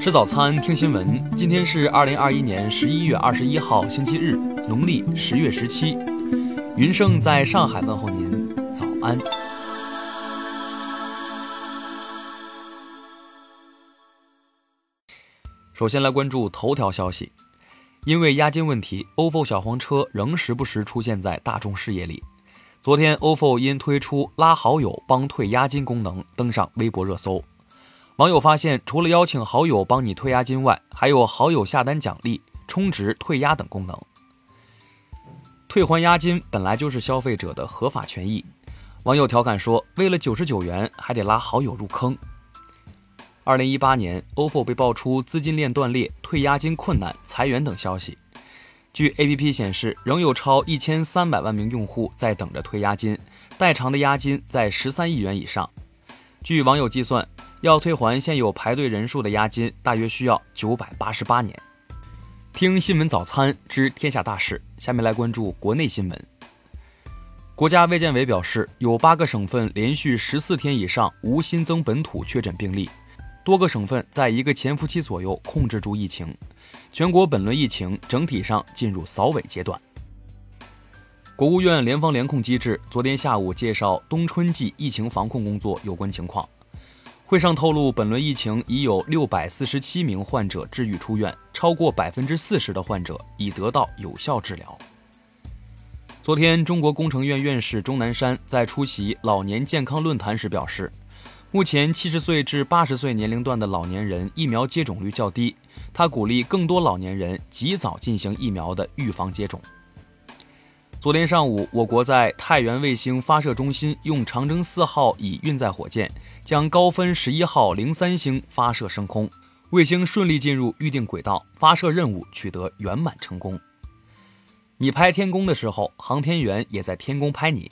吃早餐，听新闻。今天是二零二一年十一月二十一号，星期日，农历十月十七。云盛在上海问候您，早安。首先来关注头条消息，因为押金问题，ofo 小黄车仍时不时出现在大众视野里。昨天，ofo 因推出拉好友帮退押金功能，登上微博热搜。网友发现，除了邀请好友帮你退押金外，还有好友下单奖励、充值退押等功能。退还押金本来就是消费者的合法权益。网友调侃说：“为了九十九元，还得拉好友入坑。”二零一八年，ofo 被爆出资金链断裂、退押金困难、裁员等消息。据 APP 显示，仍有超一千三百万名用户在等着退押金，代偿的押金在十三亿元以上。据网友计算。要退还现有排队人数的押金，大约需要九百八十八年。听新闻早餐知天下大事，下面来关注国内新闻。国家卫健委表示，有八个省份连续十四天以上无新增本土确诊病例，多个省份在一个潜伏期左右控制住疫情，全国本轮疫情整体上进入扫尾阶段。国务院联防联控机制昨天下午介绍冬春季疫情防控工作有关情况。会上透露，本轮疫情已有六百四十七名患者治愈出院，超过百分之四十的患者已得到有效治疗。昨天，中国工程院院士钟南山在出席老年健康论坛时表示，目前七十岁至八十岁年龄段的老年人疫苗接种率较低，他鼓励更多老年人及早进行疫苗的预防接种。昨天上午，我国在太原卫星发射中心用长征四号乙运载火箭将高分十一号零三星发射升空，卫星顺利进入预定轨道，发射任务取得圆满成功。你拍天宫的时候，航天员也在天宫拍你。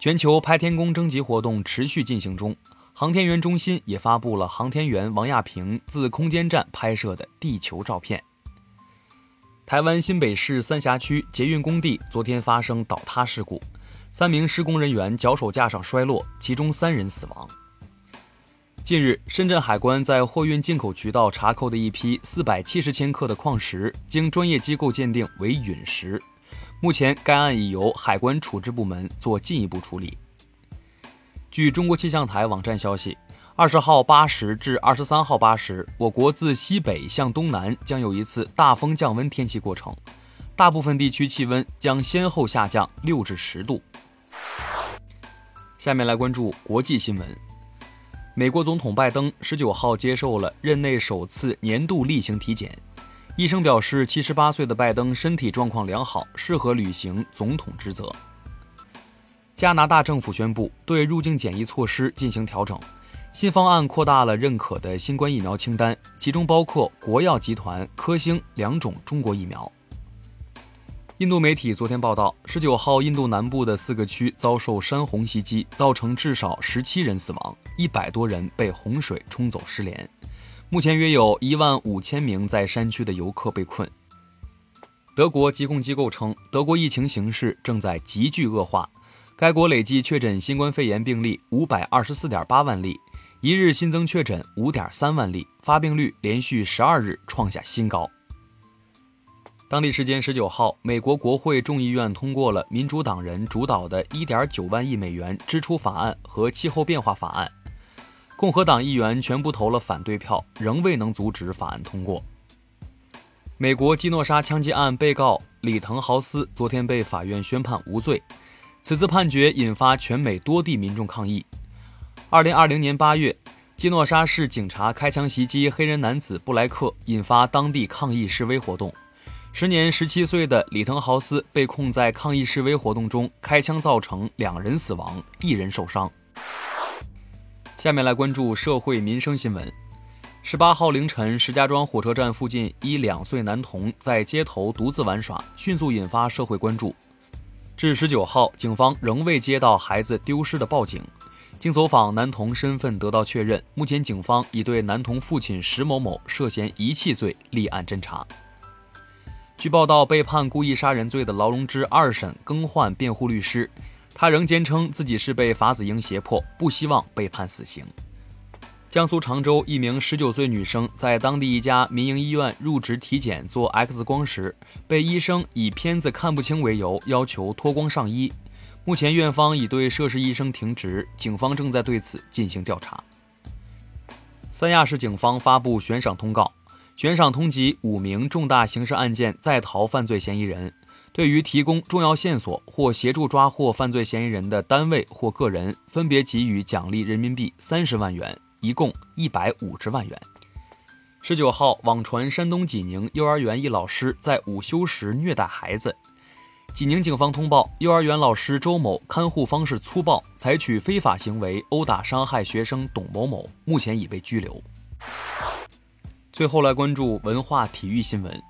全球拍天宫征集活动持续进行中，航天员中心也发布了航天员王亚平自空间站拍摄的地球照片。台湾新北市三峡区捷运工地昨天发生倒塌事故，三名施工人员脚手架上摔落，其中三人死亡。近日，深圳海关在货运进口渠道查扣的一批四百七十千克的矿石，经专业机构鉴定为陨石。目前，该案已由海关处置部门做进一步处理。据中国气象台网站消息。二十号八时至二十三号八时，我国自西北向东南将有一次大风降温天气过程，大部分地区气温将先后下降六至十度。下面来关注国际新闻。美国总统拜登十九号接受了任内首次年度例行体检，医生表示，七十八岁的拜登身体状况良好，适合履行总统职责。加拿大政府宣布对入境检疫措施进行调整。新方案扩大了认可的新冠疫苗清单，其中包括国药集团、科兴两种中国疫苗。印度媒体昨天报道，十九号印度南部的四个区遭受山洪袭击，造成至少十七人死亡，一百多人被洪水冲走失联。目前约有一万五千名在山区的游客被困。德国疾控机构称，德国疫情形势正在急剧恶化，该国累计确诊新冠肺炎病例五百二十四点八万例。一日新增确诊五点三万例，发病率连续十二日创下新高。当地时间十九号，美国国会众议院通过了民主党人主导的一点九万亿美元支出法案和气候变化法案，共和党议员全部投了反对票，仍未能阻止法案通过。美国基诺沙枪击案被告里滕豪斯昨天被法院宣判无罪，此次判决引发全美多地民众抗议。二零二零年八月，基诺沙市警察开枪袭击黑人男子布莱克，引发当地抗议示威活动。时年十七岁的里滕豪斯被控在抗议示威活动中开枪，造成两人死亡，一人受伤。下面来关注社会民生新闻。十八号凌晨，石家庄火车站附近一两岁男童在街头独自玩耍，迅速引发社会关注。至十九号，警方仍未接到孩子丢失的报警。经走访，男童身份得到确认。目前，警方已对男童父亲石某某涉嫌遗弃罪立案侦查。据报道，被判故意杀人罪的劳荣枝二审更换辩护律师，他仍坚称自己是被法子英胁迫，不希望被判死刑。江苏常州一名十九岁女生在当地一家民营医院入职体检做 X 光时，被医生以片子看不清为由要求脱光上衣。目前院方已对涉事医生停职，警方正在对此进行调查。三亚市警方发布悬赏通告，悬赏通缉五名重大刑事案件在逃犯罪嫌疑人。对于提供重要线索或协助抓获犯罪嫌疑人的单位或个人，分别给予奖励人民币三十万元，一共一百五十万元。十九号，网传山东济宁幼儿园一老师在午休时虐待孩子。济宁警方通报，幼儿园老师周某看护方式粗暴，采取非法行为殴打伤害学生董某某，目前已被拘留。最后来关注文化体育新闻。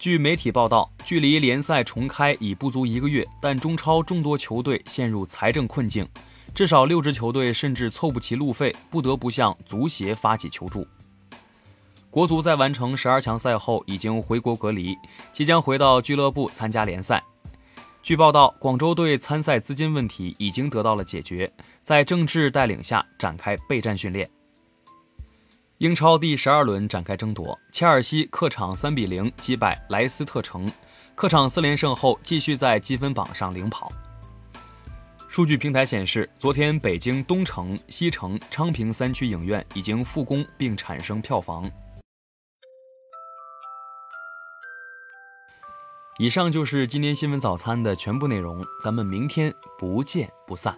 据媒体报道，距离联赛重开已不足一个月，但中超众多球队陷入财政困境，至少六支球队甚至凑不齐路费，不得不向足协发起求助。国足在完成十二强赛后已经回国隔离，即将回到俱乐部参加联赛。据报道，广州队参赛资金问题已经得到了解决，在郑智带领下展开备战训练。英超第十二轮展开争夺，切尔西客场三比零击败莱斯特城，客场四连胜后继续在积分榜上领跑。数据平台显示，昨天北京东城、西城、昌平三区影院已经复工并产生票房。以上就是今天新闻早餐的全部内容，咱们明天不见不散。